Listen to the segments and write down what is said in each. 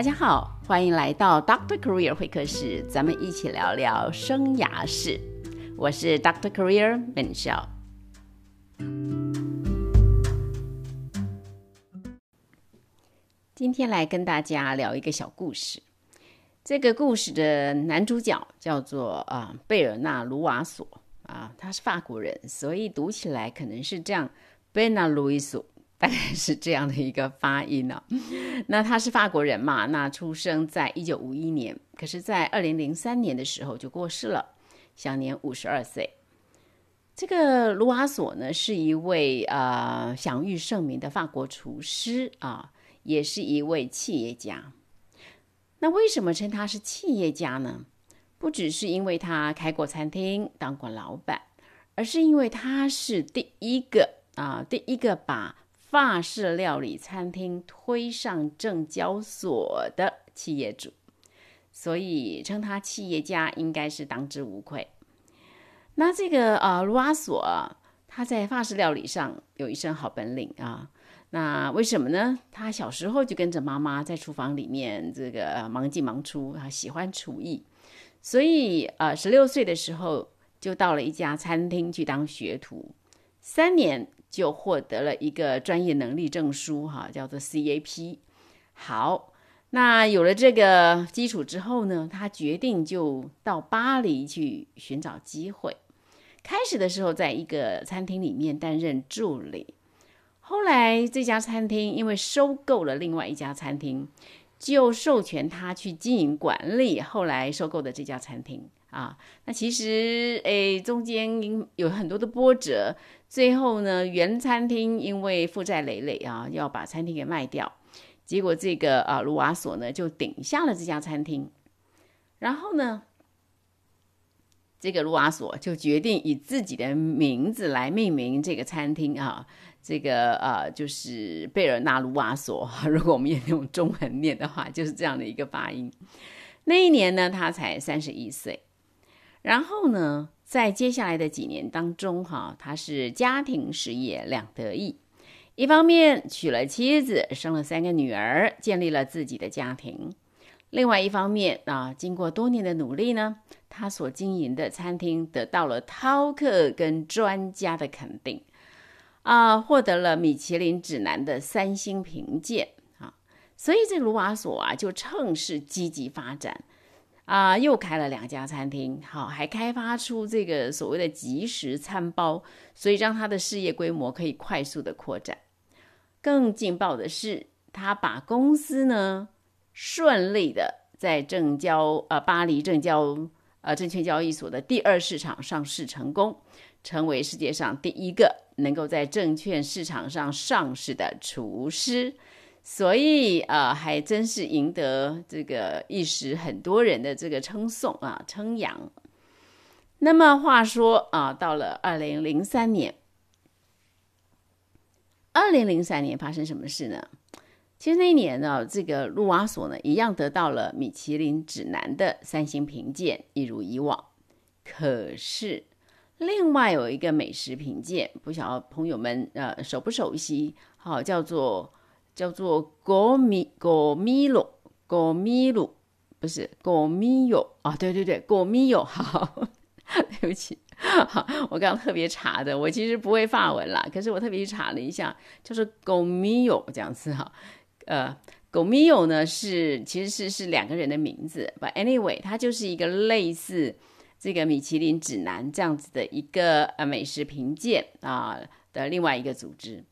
大家好，欢迎来到 Doctor Career 会客室，咱们一起聊聊生涯事。我是 Doctor Career 本笑。今天来跟大家聊一个小故事。这个故事的男主角叫做啊贝尔纳卢瓦索啊，他是法国人，所以读起来可能是这样，贝纳卢伊索。大概是这样的一个发音呢。那他是法国人嘛？那出生在一九五一年，可是，在二零零三年的时候就过世了，享年五十二岁。这个卢瓦索呢，是一位呃享誉盛名的法国厨师啊，也是一位企业家。那为什么称他是企业家呢？不只是因为他开过餐厅当过老板，而是因为他是第一个啊，第一个把法式料理餐厅推上证交所的企业主，所以称他企业家应该是当之无愧。那这个呃卢瓦索，他在法式料理上有一身好本领啊。那为什么呢？他小时候就跟着妈妈在厨房里面这个忙进忙出啊，喜欢厨艺，所以呃十六岁的时候就到了一家餐厅去当学徒，三年。就获得了一个专业能力证书，哈，叫做 CAP。好，那有了这个基础之后呢，他决定就到巴黎去寻找机会。开始的时候，在一个餐厅里面担任助理，后来这家餐厅因为收购了另外一家餐厅，就授权他去经营管理后来收购的这家餐厅。啊，那其实诶，中间有很多的波折，最后呢，原餐厅因为负债累累啊，要把餐厅给卖掉，结果这个啊卢瓦索呢就顶下了这家餐厅，然后呢，这个卢瓦索就决定以自己的名字来命名这个餐厅啊，这个呃就是贝尔纳卢瓦索，如果我们也用中文念的话，就是这样的一个发音。那一年呢，他才三十一岁。然后呢，在接下来的几年当中，哈，他是家庭事业两得意，一方面娶了妻子，生了三个女儿，建立了自己的家庭；另外一方面啊，经过多年的努力呢，他所经营的餐厅得到了饕客跟专家的肯定，啊，获得了米其林指南的三星评鉴。啊，所以这卢瓦索啊，就趁势积极发展。啊，又开了两家餐厅，好，还开发出这个所谓的即食餐包，所以让他的事业规模可以快速的扩展。更劲爆的是，他把公司呢顺利的在证交呃巴黎证交呃证券交易所的第二市场上市成功，成为世界上第一个能够在证券市场上上市的厨师。所以啊，还真是赢得这个一时很多人的这个称颂啊，称扬。那么话说啊，到了二零零三年，二零零三年发生什么事呢？其实那一年呢，这个路瓦索呢，一样得到了米其林指南的三星评鉴，一如以往。可是另外有一个美食评鉴，不晓得朋友们呃熟不熟悉？好，叫做。叫做果米果米鲁果米鲁，不是果米友啊？对对对，果米友。好，对不起，好，我刚刚特别查的，我其实不会法文啦，可是我特别去查了一下，就是果米友这样子哈。呃，果米友呢是其实是是两个人的名字，But anyway，它就是一个类似这个米其林指南这样子的一个呃美食评鉴啊的另外一个组织。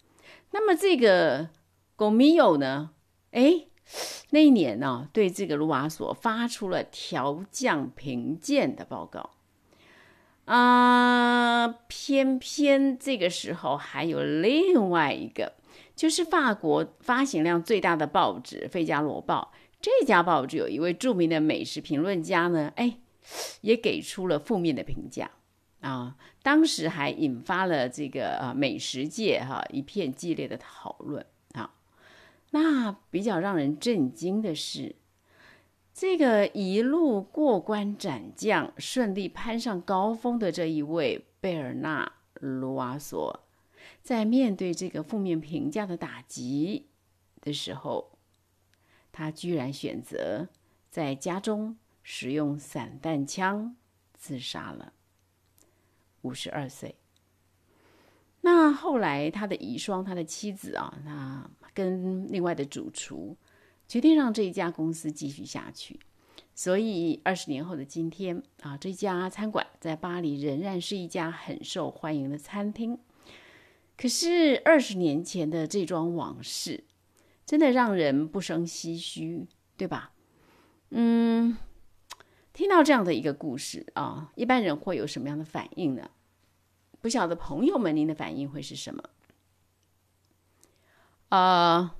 那么这个。狗米友呢？哎，那一年呢，对这个卢瓦索发出了调降评鉴的报告。啊，偏偏这个时候还有另外一个，就是法国发行量最大的报纸《费加罗报》这家报纸有一位著名的美食评论家呢，哎，也给出了负面的评价啊。当时还引发了这个呃美食界哈一片激烈的讨论。那比较让人震惊的是，这个一路过关斩将、顺利攀上高峰的这一位贝尔纳卢瓦索，在面对这个负面评价的打击的时候，他居然选择在家中使用散弹枪自杀了。五十二岁。那后来他的遗孀，他的妻子啊，那跟另外的主厨决定让这一家公司继续下去。所以二十年后的今天啊，这家餐馆在巴黎仍然是一家很受欢迎的餐厅。可是二十年前的这桩往事，真的让人不胜唏嘘，对吧？嗯，听到这样的一个故事啊，一般人会有什么样的反应呢？不晓得朋友们您的反应会是什么？呃，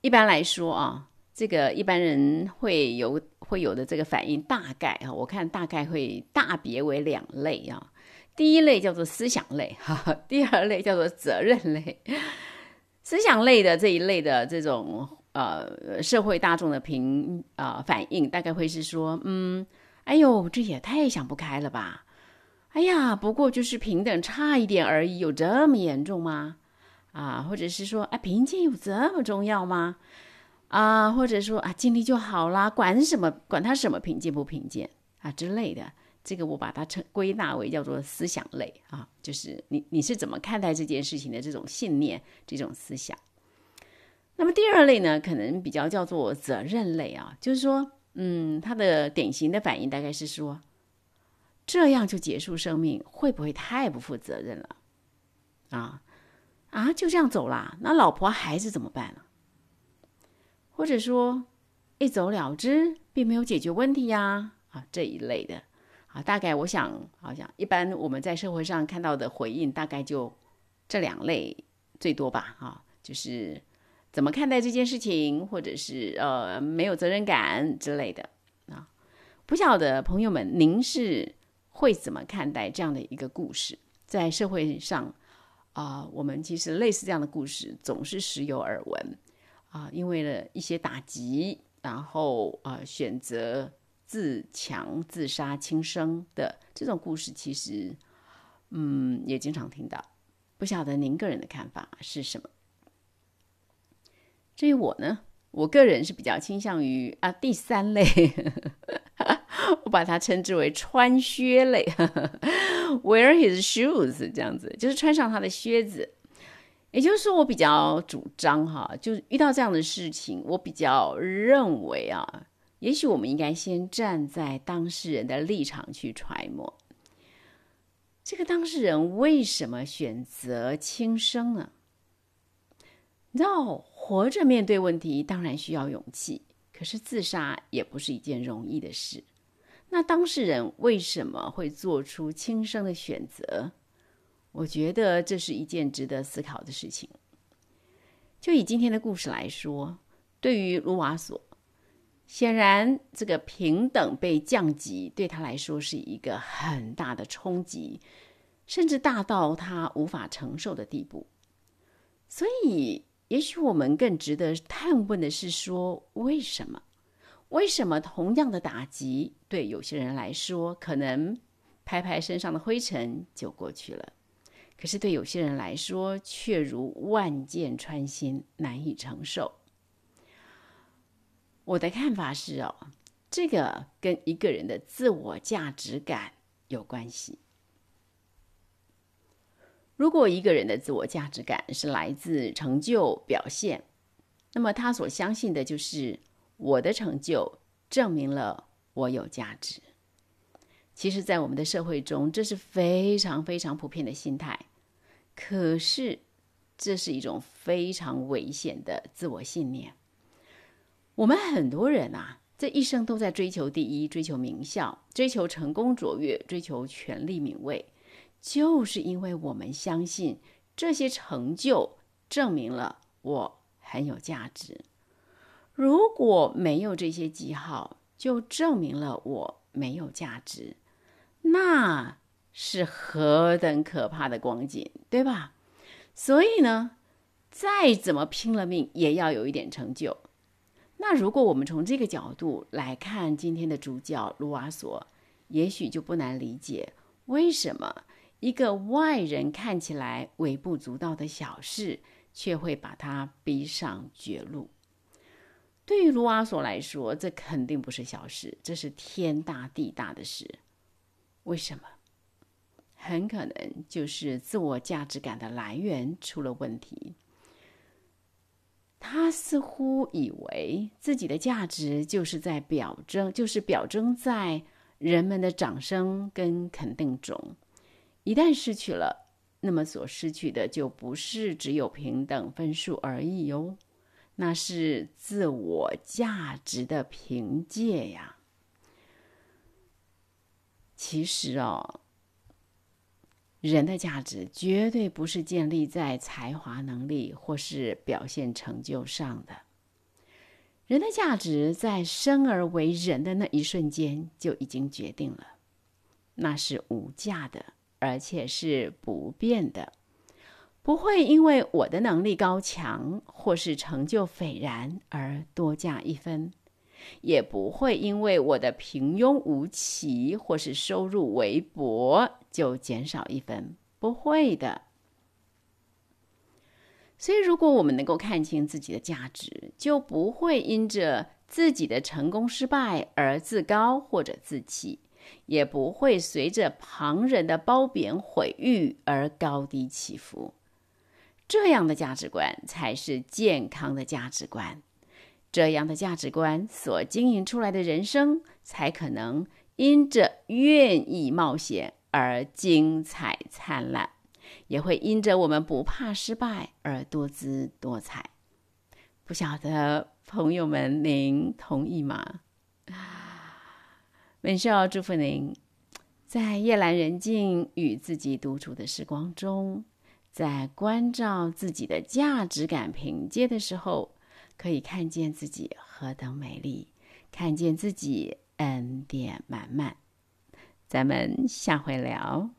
一般来说啊，这个一般人会有。会有的这个反应大概啊，我看大概会大别为两类啊。第一类叫做思想类，哈，第二类叫做责任类。思想类的这一类的这种呃社会大众的评啊反应，大概会是说，嗯，哎呦，这也太想不开了吧？哎呀，不过就是平等差一点而已，有这么严重吗？啊，或者是说，哎，平静有这么重要吗？啊，或者说啊，尽力就好啦，管什么，管他什么平静不平静啊之类的，这个我把它称归纳为叫做思想类啊，就是你你是怎么看待这件事情的这种信念，这种思想。那么第二类呢，可能比较叫做责任类啊，就是说，嗯，他的典型的反应大概是说，这样就结束生命，会不会太不负责任了？啊啊，就这样走啦？那老婆孩子怎么办呢？或者说一走了之，并没有解决问题呀，啊这一类的，啊大概我想，好像一般我们在社会上看到的回应，大概就这两类最多吧，啊就是怎么看待这件事情，或者是呃没有责任感之类的啊。不晓得朋友们，您是会怎么看待这样的一个故事？在社会上啊，我们其实类似这样的故事总是时有耳闻。啊，因为了一些打击，然后啊选择自强、自杀、轻生的这种故事，其实嗯也经常听到。不晓得您个人的看法是什么？至于我呢，我个人是比较倾向于啊第三类，我把它称之为穿靴类，wear his shoes 这样子，就是穿上他的靴子。也就是说，我比较主张哈，就遇到这样的事情，我比较认为啊，也许我们应该先站在当事人的立场去揣摩，这个当事人为什么选择轻生呢？你知道，活着面对问题当然需要勇气，可是自杀也不是一件容易的事。那当事人为什么会做出轻生的选择？我觉得这是一件值得思考的事情。就以今天的故事来说，对于卢瓦索，显然这个平等被降级，对他来说是一个很大的冲击，甚至大到他无法承受的地步。所以，也许我们更值得探问的是：说为什么？为什么同样的打击，对有些人来说，可能拍拍身上的灰尘就过去了？可是对有些人来说，却如万箭穿心，难以承受。我的看法是哦，这个跟一个人的自我价值感有关系。如果一个人的自我价值感是来自成就表现，那么他所相信的就是我的成就证明了我有价值。其实，在我们的社会中，这是非常非常普遍的心态。可是，这是一种非常危险的自我信念。我们很多人啊，这一生都在追求第一，追求名校，追求成功卓越，追求权力名位，就是因为我们相信这些成就证明了我很有价值。如果没有这些记号，就证明了我没有价值。那。是何等可怕的光景，对吧？所以呢，再怎么拼了命，也要有一点成就。那如果我们从这个角度来看今天的主角卢瓦索，也许就不难理解为什么一个外人看起来微不足道的小事，却会把他逼上绝路。对于卢瓦索来说，这肯定不是小事，这是天大地大的事。为什么？很可能就是自我价值感的来源出了问题。他似乎以为自己的价值就是在表征，就是表征在人们的掌声跟肯定中。一旦失去了，那么所失去的就不是只有平等分数而已哟。那是自我价值的凭借呀。其实哦，人的价值绝对不是建立在才华、能力或是表现成就上的。人的价值在生而为人的那一瞬间就已经决定了，那是无价的，而且是不变的。不会因为我的能力高强或是成就斐然而多加一分，也不会因为我的平庸无奇或是收入微薄就减少一分，不会的。所以，如果我们能够看清自己的价值，就不会因着自己的成功失败而自高或者自弃，也不会随着旁人的褒贬毁誉而高低起伏。这样的价值观才是健康的价值观，这样的价值观所经营出来的人生，才可能因着愿意冒险而精彩灿烂，也会因着我们不怕失败而多姿多彩。不晓得朋友们，您同意吗？文少祝福您，在夜阑人静与自己独处的时光中。在关照自己的价值感凭借的时候，可以看见自己何等美丽，看见自己恩典满满。咱们下回聊。